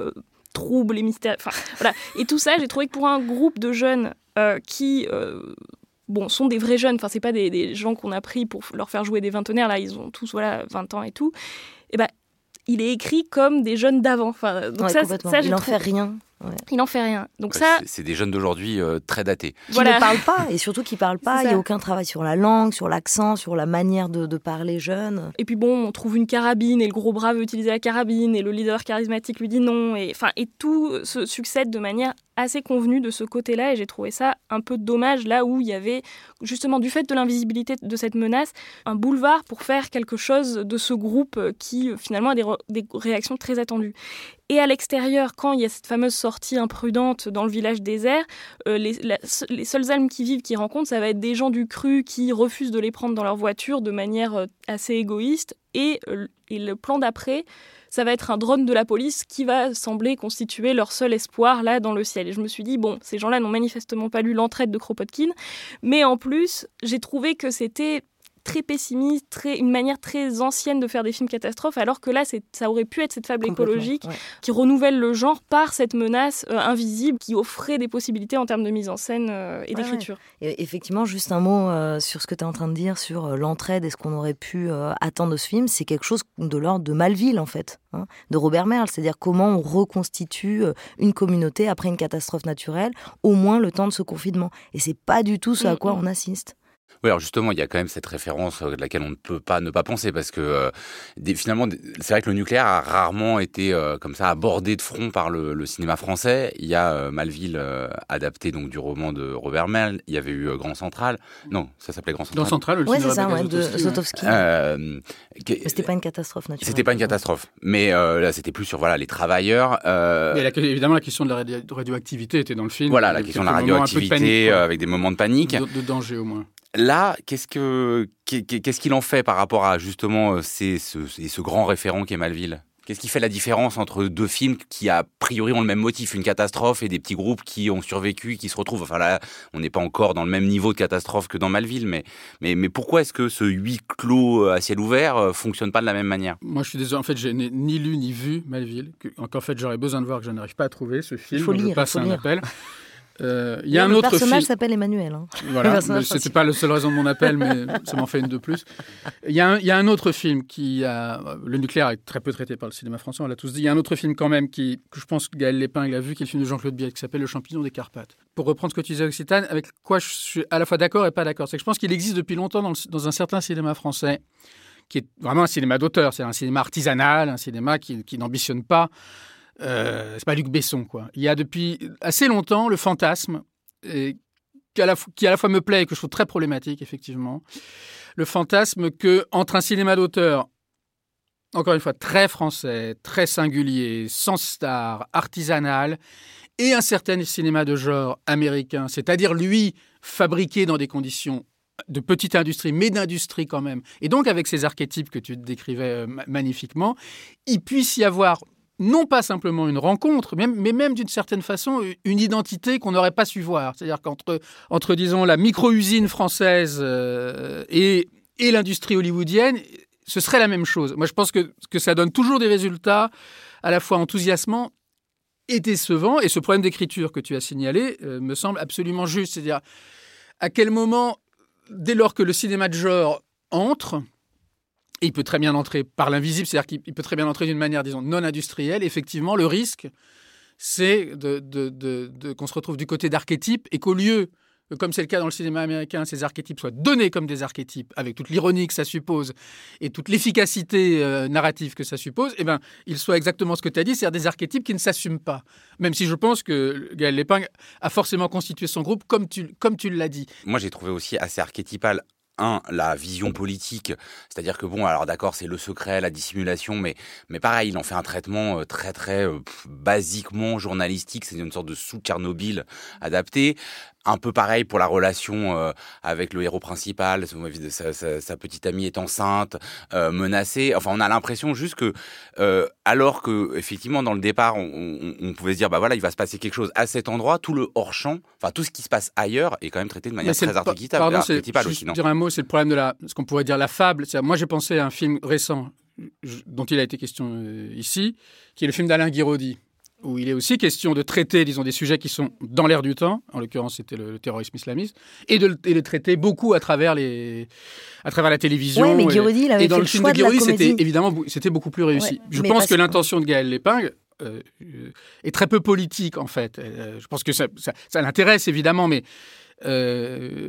troubles et mystères. Enfin, voilà. Et tout ça, j'ai trouvé que pour un groupe de jeunes euh, qui euh, bon, sont des vrais jeunes, enfin, c'est pas des, gens qu'on a pris pour leur faire jouer des vingtenaires, là, ils ont tous voilà, 20 ans et tout, et ben, il est écrit comme des jeunes d'avant. Enfin, donc ça, ça, il n'en fait rien. Il n'en fait rien. Donc ça, c'est des jeunes d'aujourd'hui euh, très datés. Qui ne parlent pas et surtout qui parlent pas. Il n'y a aucun travail sur la langue, sur l'accent, sur la manière de, de, parler jeune. Et puis bon, on trouve une carabine et le gros bras veut utiliser la carabine et le leader charismatique lui dit non et enfin et tout se succède de manière assez convenue de ce côté-là et j'ai trouvé ça un peu dommage là où il y avait justement du fait de l'invisibilité de cette menace un boulevard pour faire quelque chose de ce groupe qui finalement a des, des réactions très attendues. Et à l'extérieur, quand il y a cette fameuse sortie imprudente dans le village désert, euh, les, les, seules âmes qui vivent, qui rencontrent, ça va être des gens du cru qui refusent de les prendre dans leur voiture de manière euh, assez égoïste. Et, euh, et le plan d'après, ça va être un drone de la police qui va sembler constituer leur seul espoir là dans le ciel. Et je me suis dit, bon, ces gens-là n'ont manifestement pas lu l'entraide de Kropotkin, mais en plus, j'ai trouvé que c'était très pessimiste, très, une manière très ancienne de faire des films catastrophes, alors que là, ça aurait pu être cette fable écologique qui renouvelle le genre par cette menace euh, invisible qui offrait des possibilités en termes de mise en scène euh, et d'écriture. Effectivement, juste un mot euh, sur ce que tu es en train de dire sur l'entraide et ce qu'on aurait pu attendre de ce film, c'est quelque chose de l'ordre de Malville, en fait, hein, de Robert Merle, c'est-à-dire comment on reconstitue une communauté après une catastrophe naturelle, au moins le temps de ce confinement. Et c'est pas du tout ce à mm, quoi mm. on assiste. Oui, alors justement, il y a quand même cette référence euh, de laquelle on ne peut pas ne pas penser parce que euh, finalement, c'est vrai que le nucléaire a rarement été euh, comme ça abordé de front par le, cinéma français. Il y a Malville adapté donc du roman de Robert Merle. Il y avait eu Grand Central. Non, ça s'appelait Grand Central. Grand Central, le c'est ça, de Zotowski. c'était pas une catastrophe naturelle. C'était pas une catastrophe, mais là, c'était plus sur voilà les travailleurs. Mais évidemment, la question de la radioactivité était dans le film. Voilà, la question de la radioactivité avec des moments de panique, de danger au moins là, qu'est-ce que qu'est-ce qu'il en fait par rapport à justement euh, ce, ce, grand référent qu'est Malville? Qu'est-ce qui fait la différence entre deux films qui a priori ont le même motif, une catastrophe et des petits groupes qui ont survécu, qui se retrouvent? Enfin là, on n'est pas encore dans le même niveau de catastrophe que dans Malville, mais mais, mais pourquoi est-ce que ce huis clos euh, à ciel ouvert euh, fonctionne pas de la même manière? Moi, je suis désolé. En fait, je n'ai ni lu ni vu Malville. En fait, j'aurais besoin de voir que je n'arrive pas à trouver ce film. Il faut lire, je passe un appel. Euh, il y a un le autre personnage s'appelle Emmanuel. Hein. Voilà, c'était pas la seule raison de mon appel, mais ça m'en fait une de plus. Il y, a un, il y, a un, autre film qui a. Le nucléaire est très peu traité par le cinéma français, on l'a tous dit. Il y a un autre film quand même qui, que je pense que Gaël Lépingle a vu, qui est le film de Jean-Claude Biet, qui s'appelle Le champignon des Carpates. Pour reprendre ce que tu disais, Occitane, avec quoi je suis à la fois d'accord et pas d'accord. C'est que je pense qu'il existe depuis longtemps dans, dans un certain cinéma français qui est vraiment un cinéma d'auteur, c'est un cinéma artisanal, un cinéma qui, qui n'ambitionne pas. Euh, c'est pas Luc Besson, quoi. Il y a depuis assez longtemps le fantasme qui à, la, qui à la fois me plaît et que je trouve très problématique, effectivement. Le fantasme que entre un cinéma d'auteur, encore une fois, très français, très singulier, sans star, artisanal, et un certain cinéma de genre américain, c'est-à-dire lui fabriqué dans des conditions de petite industrie, mais d'industrie quand même, et donc avec ces archétypes que tu décrivais euh, magnifiquement, il puisse y avoir non pas simplement une rencontre, mais même d'une certaine façon une identité qu'on n'aurait pas su voir. C'est-à-dire qu'entre, entre, disons, la micro-usine française euh, et, et l'industrie hollywoodienne, ce serait la même chose. Moi, je pense que, que ça donne toujours des résultats à la fois enthousiasmants et décevants. Et ce problème d'écriture que tu as signalé euh, me semble absolument juste. C'est-à-dire, à quel moment, dès lors que le cinéma de genre entre, il peut très bien entrer par l'invisible, c'est-à-dire qu'il peut très bien entrer d'une manière, disons, non industrielle. Effectivement, le risque, c'est de, qu'on se retrouve du côté d'archétypes et qu'au lieu, comme c'est le cas dans le cinéma américain, ces archétypes soient donnés comme des archétypes, avec toute l'ironie que ça suppose et toute l'efficacité euh, narrative que ça suppose, eh ben, ils soient exactement ce que tu as dit, c'est-à-dire des archétypes qui ne s'assument pas. Même si je pense que Gaël Lépingue a forcément constitué son groupe comme tu, comme tu l'as dit. Moi, j'ai trouvé aussi assez archétypal un, la vision politique, c'est-à-dire que bon, alors d'accord, c'est le secret, la dissimulation, mais mais pareil, il en fait un traitement euh, très très euh, basiquement journalistique, c'est une sorte de sous Tchernobyl adapté. Un peu pareil pour la relation euh, avec le héros principal, sa, sa, sa, petite amie est enceinte, euh, menacée. Enfin, on a l'impression juste que, euh, alors que effectivement dans le départ, on, on, pouvait se dire bah voilà, il va se passer quelque chose à cet endroit, tout le hors champ, enfin tout ce qui se passe ailleurs est quand même traité de manière très archétypale. Pardon, c'est dire un mot, c'est le problème de la, ce qu'on pourrait dire la fable. Moi, j'ai pensé à un film récent dont il a été question ici, qui est le film d'Alain Guiraudy où il est aussi question de traiter, disons, des sujets qui sont dans l'air du temps, en l'occurrence c'était le, terrorisme islamiste, et de, les traiter beaucoup à travers, les, à travers la télévision. Oui, mais Guiraudy, il avait et dans le, film de Guiraudy, c'était évidemment c'était beaucoup plus réussi. je pense que l'intention de Gaël Lépingue euh, est très peu politique, en fait. Euh, je pense que ça, ça, l'intéresse, évidemment, mais euh,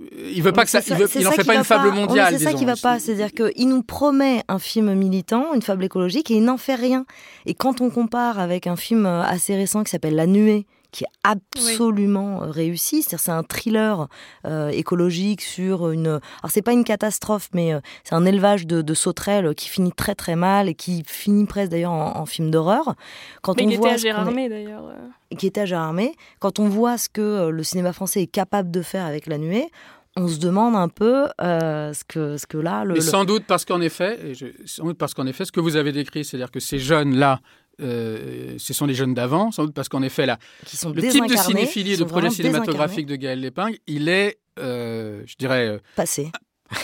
il veut pas que ça, il, n'en fait pas une fable mondiale. c'est ça qui va pas, c'est-à-dire qu'il nous promet un film militant, une fable écologique, et il n'en fait rien. Et quand on compare avec un film assez récent qui s'appelle La Nuée, qui est absolument euh, réussi. C'est-à-dire c'est un thriller euh, écologique sur une. Alors c'est pas une catastrophe, mais euh, c'est un élevage de, sauterelles qui finit très très mal et qui finit presque d'ailleurs en, film d'horreur. Quand mais on il voit était à Gérardmer d'ailleurs. Qui était à Gérardmer. Quand on voit ce que le cinéma français est capable de faire avec La Nuée, on se demande un peu ce, que, ce que là... Le, Mais sans doute parce qu'en effet, sans doute parce qu'en effet, ce que vous avez décrit, c'est-à-dire que ces jeunes-là euh, ce sont les jeunes d'avant, sans doute parce qu'en effet, là, le type de cinéphilie et de projet cinématographique de Gaël Lépingue, il est, euh, je dirais... Euh, Passé.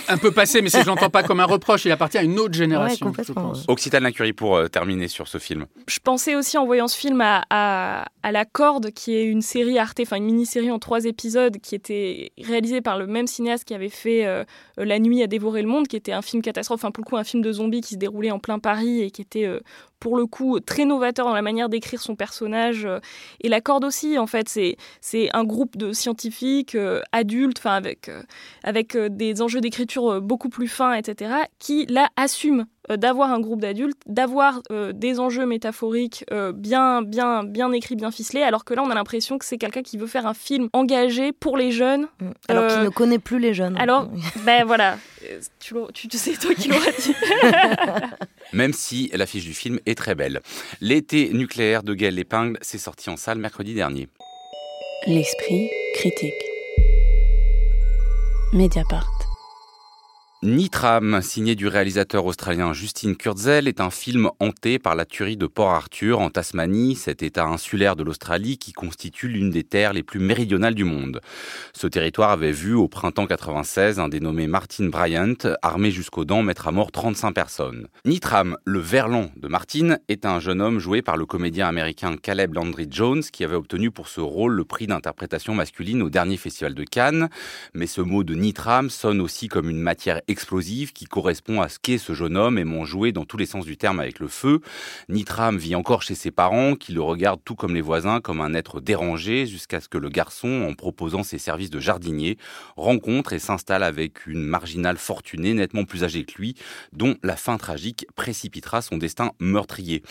un peu passé, mais je n'entends pas comme un reproche. Il appartient à une autre génération. Ouais, je pense. Occitane Lacurie pour euh, terminer sur ce film. Je pensais aussi en voyant ce film à, à, à La Corde, qui est une série Arte, enfin une mini-série en trois épisodes, qui était réalisée par le même cinéaste qui avait fait euh, La nuit à dévorer le monde, qui était un film catastrophe, enfin pour le coup un film de zombies qui se déroulait en plein Paris et qui était euh, pour le coup très novateur dans la manière d'écrire son personnage. euh, Et La Corde aussi, en fait, c'est c'est un groupe de scientifiques euh, adultes, enfin avec euh, avec des enjeux d'écriture beaucoup plus fins, etc., qui là assument d'avoir un groupe d'adultes, d'avoir euh, des enjeux métaphoriques euh, bien, bien, bien écrits, bien ficelés, alors que là, on a l'impression que c'est quelqu'un qui veut faire un film engagé pour les jeunes. Mm. Alors qu'il ne connaît plus les jeunes. alors- Ben voilà, tu, tu, tu sais toi qui l'auras dit. Même si l'affiche du film est très belle. L'été nucléaire de Gaël Lépingle, c'est sorti en salle mercredi dernier. L'esprit critique. Mediapart. Nitram, signé du réalisateur australien Justin Kurzel, est un film hanté par la tuerie de Port Arthur en Tasmanie, cet état insulaire de l'Australie qui constitue l'une des terres les plus méridionales du monde. Ce territoire avait vu au printemps 96 un dénommé Martin Bryant, armé jusqu'aux dents, mettre à mort 35 personnes. Nitram, le verlan de Martin, est un jeune homme joué par le comédien américain Caleb Landry Jones qui avait obtenu pour ce rôle le prix d'interprétation masculine au dernier festival de Cannes. Mais ce mot de Nitram sonne aussi comme une matière explosive qui correspond à ce qu'est ce jeune homme aimant jouer dans tous les sens du terme avec le feu. Nitram vit encore chez ses parents qui le regardent tout comme les voisins comme un être dérangé jusqu'à ce que le garçon, en proposant ses services de jardinier, rencontre et s'installe avec une marginale fortunée nettement plus âgée que lui, dont la fin tragique précipitera son destin meurtrier.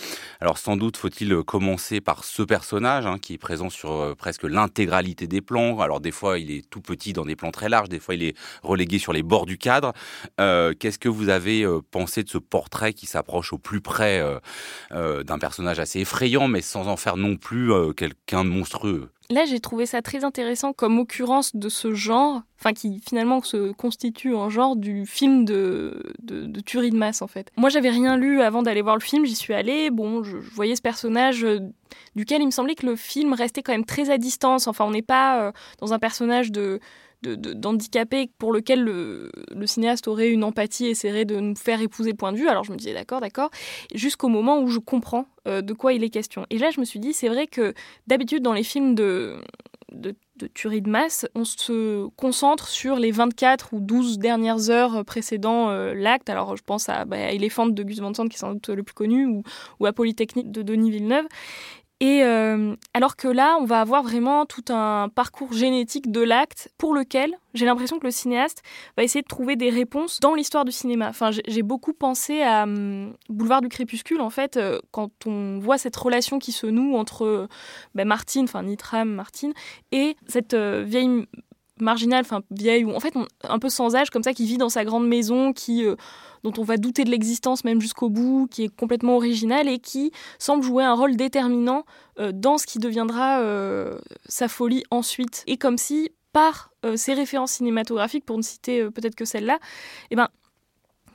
Alors sans doute faut-il commencer par ce personnage hein, qui est présent sur euh, presque l'intégralité des plans. Alors des fois il est tout petit dans des plans très larges, des fois il est relégué sur les bords du cadre. Euh, Qu'est-ce que vous avez euh, pensé de ce portrait qui s'approche au plus près euh, d'un personnage assez effrayant, mais sans en faire non plus quelqu'un de monstrueux? Là, j'ai trouvé ça très intéressant comme occurrence de ce genre, enfin qui finalement se constitue en genre du film de, de, tuerie de masse en fait. Moi, j'avais rien lu avant d'aller voir le film, j'y suis allée, bon, je, voyais ce personnage duquel il me semblait que le film restait quand même très à distance. Enfin, on n'est pas dans un personnage de d'handicapé pour lequel le, cinéaste aurait une empathie et essaierait de nous faire épouser le point de vue. Alors je me disais d'accord, d'accord, jusqu'au moment où je comprends euh, de quoi il est question. Et là je me suis dit, c'est vrai que d'habitude dans les films de, de, de tuerie de masse, on se concentre sur les 24 ou 12 dernières heures précédant euh, l'acte. Alors je pense à, bah, Elephant de Gus Van Sant qui est sans doute le plus connu, ou, ou à Polytechnique de Denis Villeneuve. Et euh, alors que là, on va avoir vraiment tout un parcours génétique de l'acte pour lequel j'ai l'impression que le cinéaste va essayer de trouver des réponses dans l'histoire du cinéma. Enfin, j'ai- beaucoup pensé à hum, Boulevard du Crépuscule, en fait, euh, quand on voit cette relation qui se noue entre euh, ben, Martine, enfin Nitram, Martine, et cette vieille marginale, enfin vieille, ou en fait un peu sans âge comme ça, qui vit dans sa grande maison, qui dont on va douter de l'existence même jusqu'au bout, qui est complètement originale et qui semble jouer un rôle déterminant euh, dans ce qui deviendra euh, sa folie ensuite. Et comme si par euh, ses références cinématographiques, pour ne citer euh, peut-être que celle-là, eh ben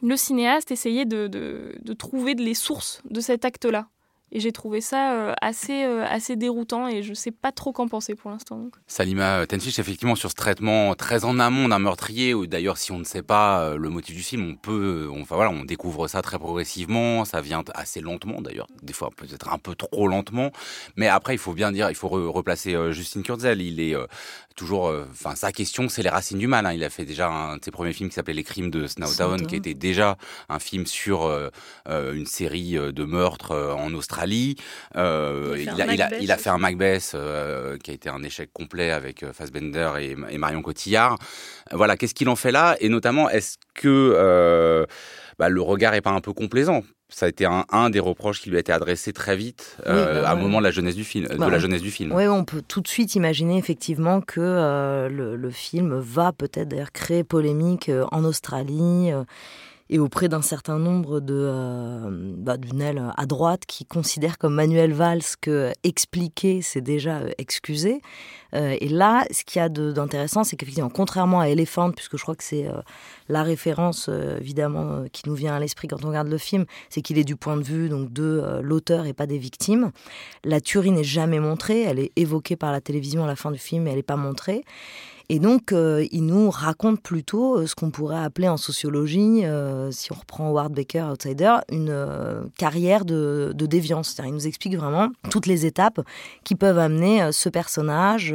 le cinéaste essayait de, de, de trouver les sources de cet acte-là. Et j'ai trouvé ça euh, assez, euh, assez déroutant et je sais pas trop qu'en penser pour l'instant. donc. Salima Tenfish, effectivement, sur ce traitement très en amont d'un meurtrier, ou d'ailleurs, si on ne sait pas euh, le motif du film, on peut, on, enfin voilà, on découvre ça très progressivement, ça vient assez lentement, d'ailleurs, des fois peut-être un peu trop lentement, mais après, il faut bien dire, il faut re- replacer euh, Justin Kurzel, il est euh, toujours, euh, enfin, sa question, c'est les racines du mal, hein. il a fait déjà un de ses premiers films qui s'appelait Les Crimes de Snowtown, qui était déjà un film sur euh, euh, une série euh, de meurtres euh, en Australie, Euh, Il a il, fait a, un il, a, Macbeth il a fait un Macbeth euh, qui a été un échec complet avec euh, Fassbender et, et Marion Cotillard. Voilà, qu'est-ce qu'il en fait là? Et notamment, est-ce que bah, le regard est pas un peu complaisant? Ça a été un, un des reproches qui lui a été adressé très vite euh, bah à un ouais. moment de la jeunesse du film. Bah de la ouais. jeunesse du film. Oui, on peut tout de suite imaginer effectivement que euh, le, le film va peut-être d'ailleurs créer polémique en Australie euh, et auprès d'un certain nombre de euh, bah, d'une aile à droite qui considère comme Manuel Valls que expliquer c'est déjà euh, excuser. Euh, et là, ce qu'il y a d'intéressant, c'est qu'effectivement, contrairement à Elephant, puisque je crois que c'est euh, la référence euh, évidemment euh, qui nous vient à l'esprit quand on regarde le film, c'est qu'il est du point de vue donc de euh, l'auteur et pas des victimes. La tuerie n'est jamais montrée, elle est évoquée par la télévision à la fin du film, mais elle n'est pas montrée. Et donc, euh, il nous raconte plutôt euh, ce qu'on pourrait appeler en sociologie, euh, si on reprend Ward Baker, Outsider, une carrière de, de déviance. Il nous explique vraiment toutes les étapes qui peuvent amener ce personnage,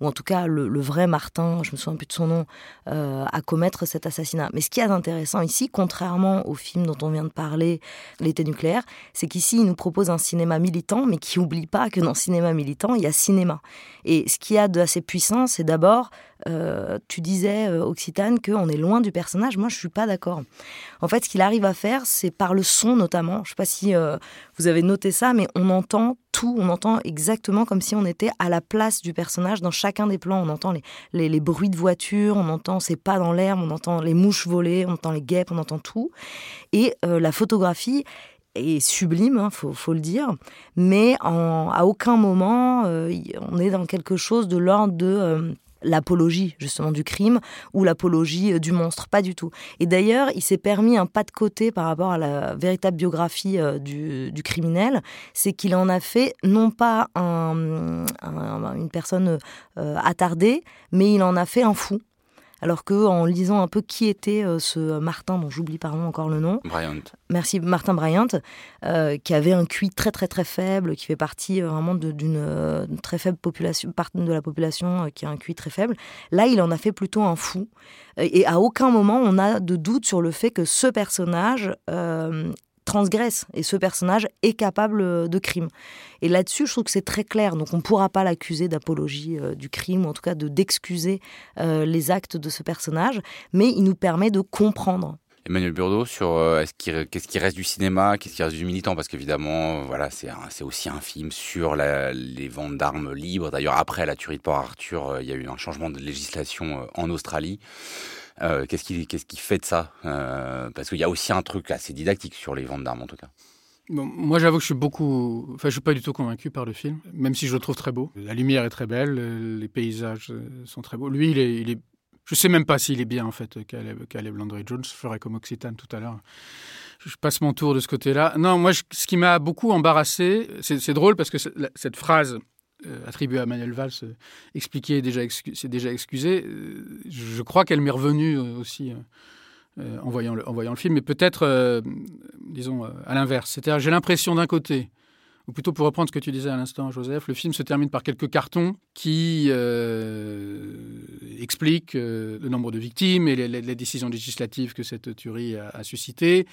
ou en tout cas le, vrai Martin, je me souviens plus de son nom, à commettre cet assassinat. Mais ce qui est intéressant ici, contrairement au film dont on vient de parler, L'été nucléaire, c'est qu'ici, il nous propose un cinéma militant, mais qui oublie pas que dans cinéma militant, il y a cinéma. Et ce qu'il y a d'assez puissant, c'est d'abord, euh, tu disais, euh, Occitane, qu'on est loin du personnage. Moi, je suis pas d'accord. En fait, ce qu'il arrive à faire, c'est par le son notamment. Je sais pas si euh, vous avez noté ça, mais on entend tout. On entend exactement comme si on était à la place du personnage dans chacun des plans. On entend les, bruits de voiture, on entend ses pas dans l'herbe, on entend les mouches voler, on entend les guêpes, on entend tout. Et la photographie est sublime, hein, faut, le dire, mais à aucun moment on est dans quelque chose de l'ordre de l'apologie justement du crime ou l'apologie euh, du monstre, pas du tout. Et d'ailleurs, il s'est permis un pas de côté par rapport à la véritable biographie euh, du, criminel, c'est qu'il en a fait non pas un- un- une personne euh, attardée, mais il en a fait un fou. Alors que en lisant un peu qui était euh, ce Martin, dont j'oublie pardon encore le nom, Bryant. merci Martin Bryant, euh, qui avait un QI très très très faible, qui fait partie euh, vraiment d'une très faible population, partie de la population qui a un QI très faible. Là, il en a fait plutôt un fou. Et et à aucun moment on a de doute sur le fait que ce personnage euh, transgresse et ce personnage est capable euh, de crime. Et là-dessus, je trouve que c'est très clair. Donc on ne pourra pas l'accuser d'apologie euh, du crime, ou en tout cas de d'excuser euh, les actes de ce personnage, mais il nous permet de comprendre Emmanuel Burdeau sur qu'est-ce qui reste du cinéma, qu'est-ce qui reste du militant, parce qu'évidemment, voilà, c'est aussi un film sur les ventes d'armes libres. D'ailleurs, après la tuerie de Port Arthur, il y a eu un changement de législation en Australie. Euh, qu'est-ce qui fait de ça Euh, Parce qu'il y a aussi un truc assez didactique sur les ventes d'armes, en tout cas. Moi, j'avoue que je suis beaucoup. Enfin, je suis pas du tout convaincu par le film, même si je le trouve très beau. La lumière est très belle, euh, les paysages sont très beaux. Lui, il est. Je sais même pas s'il est bien, en fait, Caleb, Caleb Landry Jones. Je ferai comme Occitane tout à l'heure. Je passe mon tour de ce côté-là. Non, moi, ce qui m'a beaucoup embarrassé, c'est drôle parce que cette phrase attribuée à Manuel Valls, euh, expliquée, déjà c'est déjà excusé, euh, je crois qu'elle m'est revenue euh, aussi. euh, euh, en, voyant le, film, mais peut-être, euh, disons, euh, à l'inverse. C'est-à-dire, j'ai l'impression d'un côté, ou plutôt pour reprendre ce que tu disais à l'instant, Joseph, le film se termine par quelques cartons qui euh, expliquent euh, le nombre de victimes et les, décisions législatives que cette tuerie a, a suscité,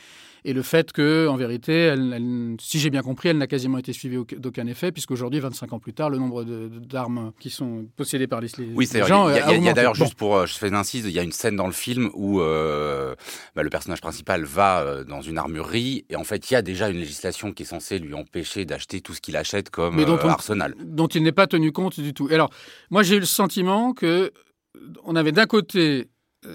et le fait que, en vérité, elle- elle- si j'ai bien compris, elle n'a quasiment été suivie au- d'aucun effet, puisqu'aujourd'hui, 25 ans plus tard, le nombre d'armes qui sont possédées par les, les Oui, c'est gens Il y a, augmenté. d'ailleurs, Bon. juste pour, euh, je fais une incise, il y a une scène dans le film où euh, bah, le personnage principal va euh, dans une armurerie et en fait, il y a déjà une législation qui est censée lui empêcher d'acheter tout ce qu'il achète comme Mais dont euh, on- arsenal. dont il n'est pas tenu compte du tout. Et alors, moi, j'ai eu le sentiment que on avait d'un côté, euh,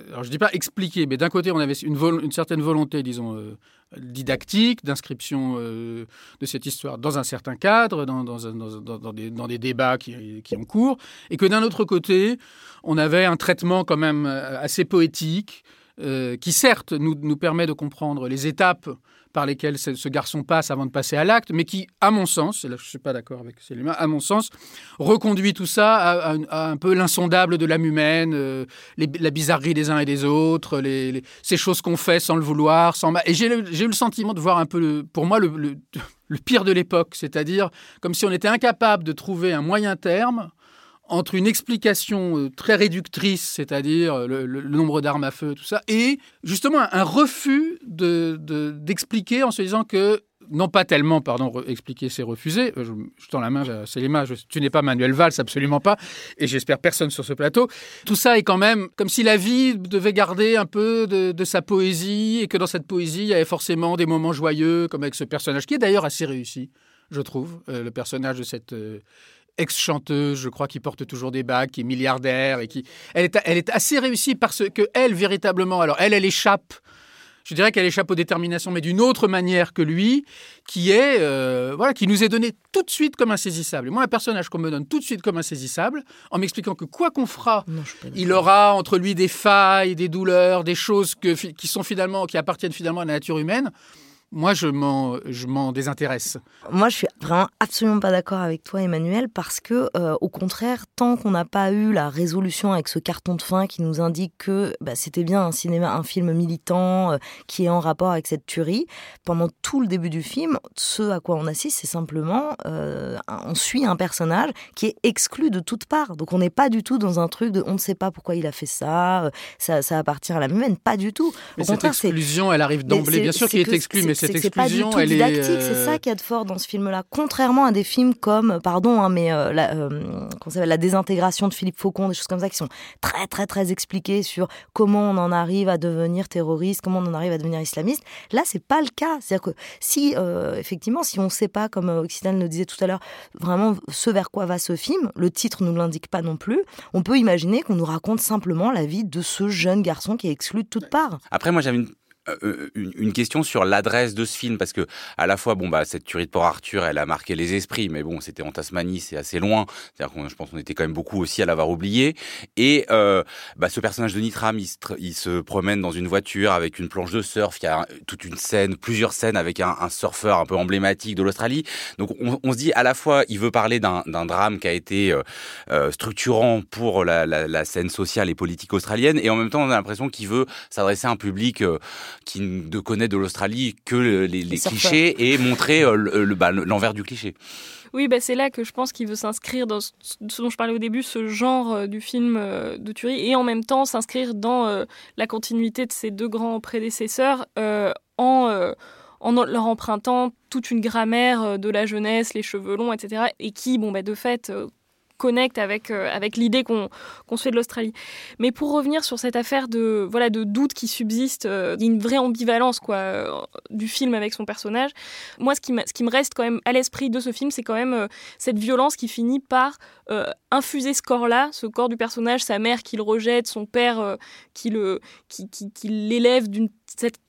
alors je dis pas expliqué, mais d'un côté, on avait une, certaine volonté, disons, euh, didactique, d'inscription euh, de cette histoire dans un certain cadre, dans, dans, dans- dans- des, débats qui, qui ont cours, et que d'un autre côté, on avait un traitement quand même euh, assez poétique, euh, qui certes nous, nous permet de comprendre les étapes par lesquelles ce, garçon passe avant de passer à l'acte, mais qui, à mon sens, et là je ne suis pas d'accord avec Célima, à mon sens, reconduit tout ça à, un peu l'insondable de l'âme humaine, euh, la bizarrerie des uns et des autres, ces choses qu'on fait sans le vouloir, sans Et j'ai eu le sentiment de voir un peu, pour moi, le- le pire de l'époque, c'est-à-dire comme si on était incapable de trouver un moyen terme entre une explication euh, très réductrice, c'est-à-dire euh, le, nombre d'armes à feu, tout ça, et justement un, refus de- de- d'expliquer en se disant que, non pas tellement, pardon, expliquer c'est refuser, euh, je, tends la main, mains, je- tu n'es pas Manuel Valls, absolument pas, et j'espère personne sur ce plateau. Tout ça est quand même comme si la vie devait garder un peu de, sa poésie, et que dans cette poésie, il y avait forcément des moments joyeux, comme avec ce personnage, qui est d'ailleurs assez réussi, je trouve, le personnage de cette... ex-chanteuse, je crois, qui porte toujours des bagues, qui est milliardaire et qui. Elle est, elle est assez réussie parce que elle, véritablement, alors elle, elle échappe. Je dirais qu'elle échappe aux déterminations, mais d'une autre manière que lui, qui est, euh, voilà, qui nous est donné tout de suite comme insaisissable. Et moi, un personnage qu'on me donne tout de suite comme insaisissable, en m'expliquant que quoi qu'on fera, Non, il aura entre lui des failles, des douleurs, des choses que, qui sont finalement, qui appartiennent finalement à la nature humaine. Moi, je m'en, désintéresse. Moi, je suis vraiment absolument pas d'accord avec toi, Emmanuel, parce que, euh, au contraire, tant qu'on n'a pas eu la résolution avec ce carton de fin qui nous indique que bah, c'était bien un cinéma, un film militant euh, qui est en rapport avec cette tuerie, pendant tout le début du film, ce à quoi on assiste, c'est simplement, euh, on suit un personnage qui est exclu de toutes parts. Donc, on n'est pas du tout dans un truc de, on ne sait pas pourquoi il a fait ça, ça, ça appartient à la humaine, pas du tout. Au mais cette exclusion, elle arrive d'emblée. Bien sûr qu'il est exclu, mais cette exclusion, pas elle didactique. C'est ça qui est de fort dans ce film-là. Contrairement à des films comme, pardon, hein, mais euh, la, euh, la désintégration de Philippe Faucon, des choses comme ça qui sont très très très expliquées sur comment on en arrive à devenir terroriste, comment on en arrive à devenir islamiste. Là, c'est pas le cas. C'est-à-dire que si euh, effectivement, si on ne sait pas, comme Occidental nous disait tout à l'heure, vraiment ce vers quoi va ce film, le titre nous l'indique pas non plus. On peut imaginer qu'on nous raconte simplement la vie de ce jeune garçon qui est exclu de toutes parts. Après, moi, j'avais une euh, une, question sur l'adresse de ce film parce que à la fois bon bah cette tuerie de Port Arthur elle a marqué les esprits mais bon c'était en Tasmanie c'est assez loin. C'est-à-dire qu'on je pense qu'on était quand même beaucoup aussi à l'avoir oublié. Et euh, bah, ce personnage de Nitram il se, promène dans une voiture avec une planche de surf il y a toute une scène plusieurs scènes avec un, surfeur un peu emblématique de l'Australie. Donc on, se dit à la fois il veut parler d'un drame qui a été euh, structurant pour la, la, scène sociale et politique australienne et en même temps on a l'impression qu'il veut s'adresser à un public qui ne connaît de l'Australie que les, clichés et montrer euh, bah, l'envers du cliché. Oui, bah c'est là que je pense qu'il veut s'inscrire dans ce dont je parlais au début, ce genre euh, du film euh, de tuerie, et en même temps s'inscrire dans la continuité de ses deux grands prédécesseurs en, en leur empruntant toute une grammaire de la jeunesse, les cheveux longs, etc. Et qui, bon, bah, de fait, connecte avec, euh, avec l'idée qu'on se fait de l'Australie. Mais pour revenir sur cette affaire de, voilà, de doute qui subsiste, euh, une vraie ambivalence quoi, euh, du film avec son personnage, moi ce qui, ce qui me reste quand même à l'esprit de ce film, c'est quand même cette violence qui finit par infuser ce corps-là, ce corps du personnage, sa mère qui le rejette, son père qui l'élève qui, qui, qui d'une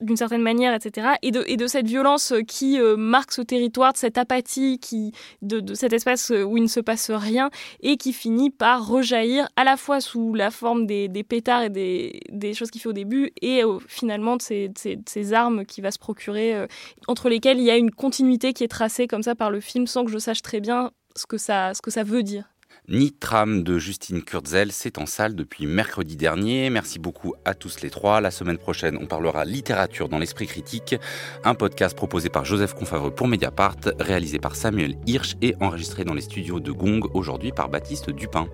d'une certaine manière, etc. Et de, et de cette violence qui marque ce territoire, de cette apathie, qui, de, de, cet espace où il ne se passe rien, et qui finit par rejaillir à la fois sous la forme des, des pétards et des, des, choses qu'il fait au début, et finalement de ces, ces, armes qu'il va se procurer, euh, entre lesquelles il y a une continuité qui est tracée comme ça par le film, sans que je sache très bien ce que ça, ce que ça veut dire. Nitram de Justine Kurzel, c'est en salle depuis mercredi dernier. Merci beaucoup à tous les trois. La semaine prochaine, on parlera littérature dans l'esprit critique, un podcast proposé par Joseph Confavreux pour Mediapart, réalisé par Samuel Hirsch et enregistré dans les studios de Gong aujourd'hui par Baptiste Dupin.